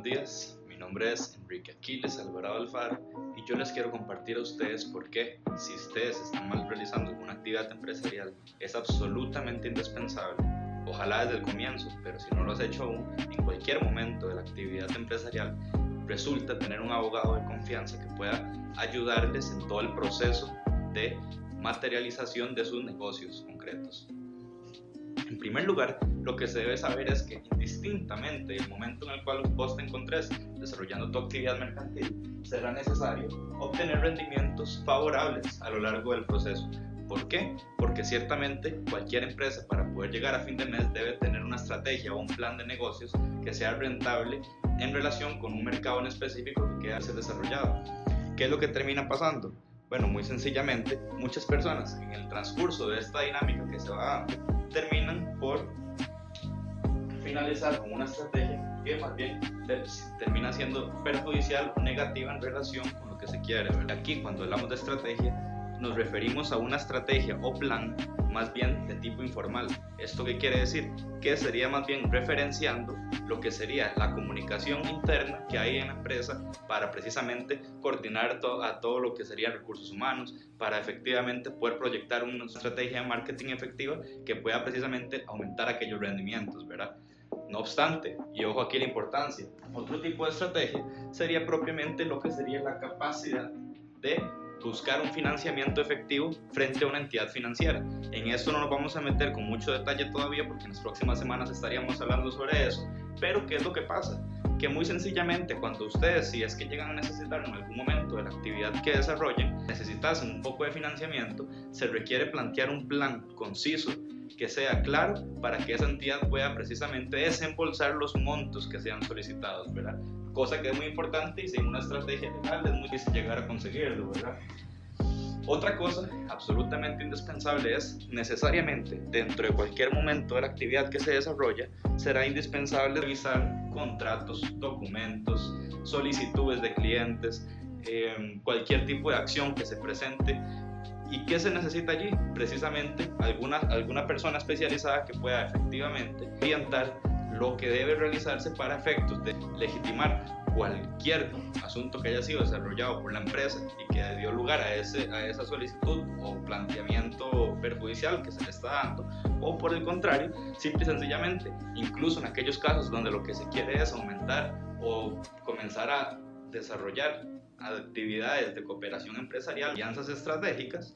buenos días. Mi nombre es Enrique Aquiles Alvarado Alfaro y yo les quiero compartir a ustedes por qué, si ustedes están mal realizando alguna actividad empresarial, es absolutamente indispensable, ojalá desde el comienzo, pero si no lo has hecho aún, en cualquier momento de la actividad empresarial, resulta tener un abogado de confianza que pueda ayudarles en todo el proceso de materialización de sus negocios concretos. En primer lugar, lo que se debe saber es que indistintamente el momento en el cual vos te encontres desarrollando tu actividad mercantil, será necesario obtener rendimientos favorables a lo largo del proceso. ¿Por qué? Porque ciertamente cualquier empresa para poder llegar a fin de mes debe tener una estrategia o un plan de negocios que sea rentable en relación con un mercado en específico que quede ser desarrollado. ¿Qué es lo que termina pasando? Bueno, muy sencillamente, muchas personas en el transcurso de esta dinámica que se va dando terminan por finalizar con una estrategia que más bien termina siendo perjudicial o negativa en relación con lo que se quiere. Aquí cuando hablamos de estrategia nos referimos a una estrategia o plan más bien de tipo informal. ¿Esto qué quiere decir? Que sería más bien referenciando lo que sería la comunicación interna que hay en la empresa para precisamente coordinar a todo lo que serían recursos humanos, para efectivamente poder proyectar una estrategia de marketing efectiva que pueda precisamente aumentar aquellos rendimientos, ¿verdad? No obstante, y ojo aquí la importancia, otro tipo de estrategia sería propiamente lo que sería la capacidad de buscar un financiamiento efectivo frente a una entidad financiera. En esto no nos vamos a meter con mucho detalle todavía porque en las próximas semanas estaríamos hablando sobre eso, pero ¿qué es lo que pasa? Que muy sencillamente cuando ustedes, si es que llegan a necesitar en algún momento de la actividad que desarrollen, necesitasen un poco de financiamiento, se requiere plantear un plan conciso que sea claro para que esa entidad pueda precisamente desembolsar los montos que sean solicitados, ¿verdad? cosa que es muy importante y sin una estrategia legal es muy difícil llegar a conseguirlo, ¿verdad? Otra cosa absolutamente indispensable es necesariamente dentro de cualquier momento de la actividad que se desarrolla será indispensable revisar contratos, documentos, solicitudes de clientes, em, cualquier tipo de acción que se presente ¿Y qué se necesita allí? Precisamente alguna, alguna persona especializada que pueda efectivamente orientar lo que debe realizarse para efectos de legitimar cualquier asunto que haya sido desarrollado por la empresa y que dio lugar a, ese, a esa solicitud o planteamiento perjudicial que se le está dando, o por el contrario, simple y sencillamente, incluso en aquellos casos donde lo que se quiere es aumentar o comenzar a desarrollar actividades de cooperación empresarial, alianzas estratégicas,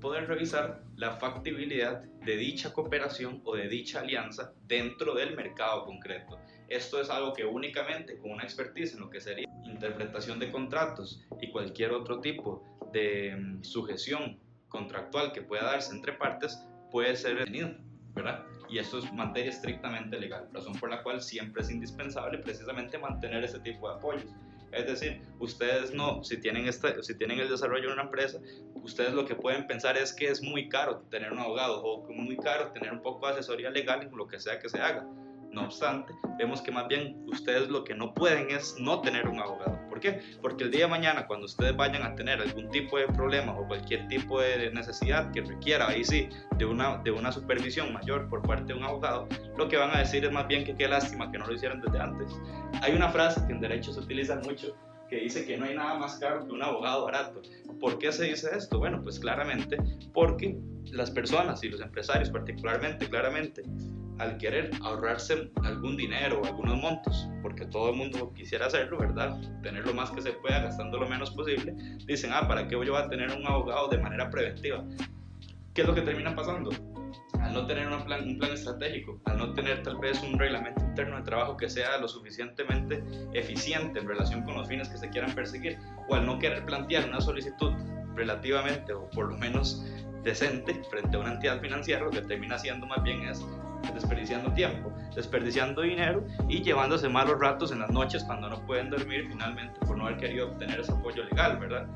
poder revisar la factibilidad de dicha cooperación o de dicha alianza dentro del mercado concreto. Esto es algo que únicamente con una expertise en lo que sería interpretación de contratos y cualquier otro tipo de mm, sujeción contractual que pueda darse entre partes puede ser detenido, ¿verdad? Y esto es materia estrictamente legal, razón por la cual siempre es indispensable precisamente mantener ese tipo de apoyos. Es decir, ustedes no, si tienen, esta, si tienen el desarrollo de una empresa, ustedes lo que pueden pensar es que es muy caro tener un abogado o muy caro tener un poco de asesoría legal en lo que sea que se haga. No obstante, vemos que más bien ustedes lo que no pueden es no tener un abogado. ¿Por qué? Porque el día de mañana, cuando ustedes vayan a tener algún tipo de problema o cualquier tipo de necesidad que requiera, ahí sí, de una, de una supervisión mayor por parte de un abogado, lo que van a decir es más bien que qué lástima que no lo hicieron desde antes. Hay una frase que en derecho se utiliza mucho que dice que no hay nada más caro que un abogado barato. ¿Por qué se dice esto? Bueno, pues claramente porque las personas y los empresarios particularmente, claramente, al querer ahorrarse algún dinero o algunos montos, porque todo el mundo quisiera hacerlo, ¿verdad? Tener lo más que se pueda gastando lo menos posible, dicen, ah, ¿para qué yo voy a tener un abogado de manera preventiva? ¿Qué es lo que termina pasando? Al no tener un plan, un plan estratégico, al no tener tal vez un reglamento interno de trabajo que sea lo suficientemente eficiente en relación con los fines que se quieran perseguir, o al no querer plantear una solicitud relativamente o por lo menos decente frente a una entidad financiera, lo que termina haciendo más bien es desperdiciando tiempo, desperdiciando dinero y llevándose malos ratos en las noches cuando no pueden dormir finalmente por no haber querido obtener ese apoyo legal, ¿verdad?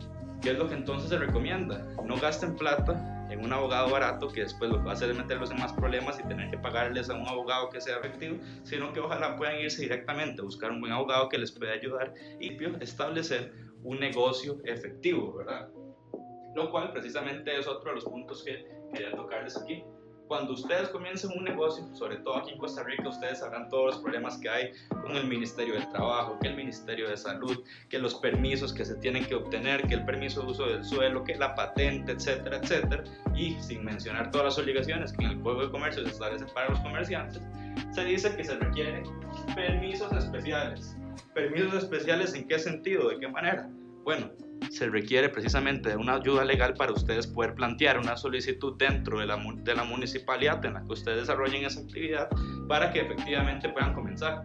¿Qué es lo que entonces se recomienda? No gasten plata en un abogado barato que después lo que va a hacer es meterlos en más problemas y tener que pagarles a un abogado que sea efectivo, sino que ojalá puedan irse directamente a buscar un buen abogado que les pueda ayudar y establecer un negocio efectivo, ¿verdad? Lo cual precisamente es otro de los puntos que quería tocarles aquí cuando ustedes comiencen un negocio, sobre todo aquí en Costa Rica, ustedes sabrán todos los problemas que hay con el Ministerio del Trabajo, que el Ministerio de Salud, que los permisos que se tienen que obtener, que el permiso de uso del suelo, que la patente, etcétera, etcétera, y sin mencionar todas las obligaciones que en el Código de Comercio se establecen para los comerciantes, se dice que se requieren permisos especiales. ¿Permisos especiales en qué sentido? ¿De qué manera? Bueno, se requiere precisamente de una ayuda legal para ustedes poder plantear una solicitud dentro de la, de la municipalidad en la que ustedes desarrollen esa actividad para que efectivamente puedan comenzar.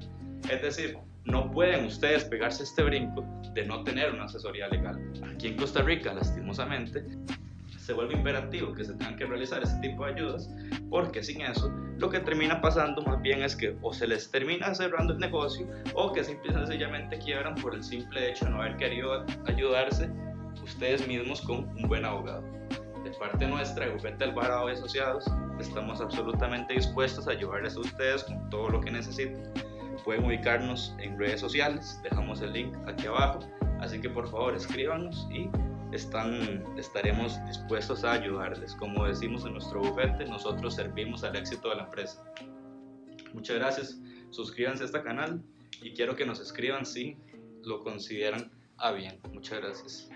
Es decir, no pueden ustedes pegarse este brinco de no tener una asesoría legal. Aquí en Costa Rica, lastimosamente, se vuelve imperativo que se tengan que realizar ese tipo de ayudas, porque sin eso lo que termina pasando más bien es que o se les termina cerrando el negocio o que simple y sencillamente quiebran por el simple hecho de no haber querido ayudarse ustedes mismos con un buen abogado. De parte nuestra, de Bufete Alvarado y Asociados, estamos absolutamente dispuestos a ayudarles a ustedes con todo lo que necesiten. Pueden ubicarnos en redes sociales, dejamos el link aquí abajo, así que por favor escríbanos y estaremos dispuestos a ayudarles. Como decimos en nuestro bufete, nosotros servimos al éxito de la empresa. Muchas gracias, suscríbanse a este canal y quiero que nos escriban si lo consideran a bien. Muchas gracias.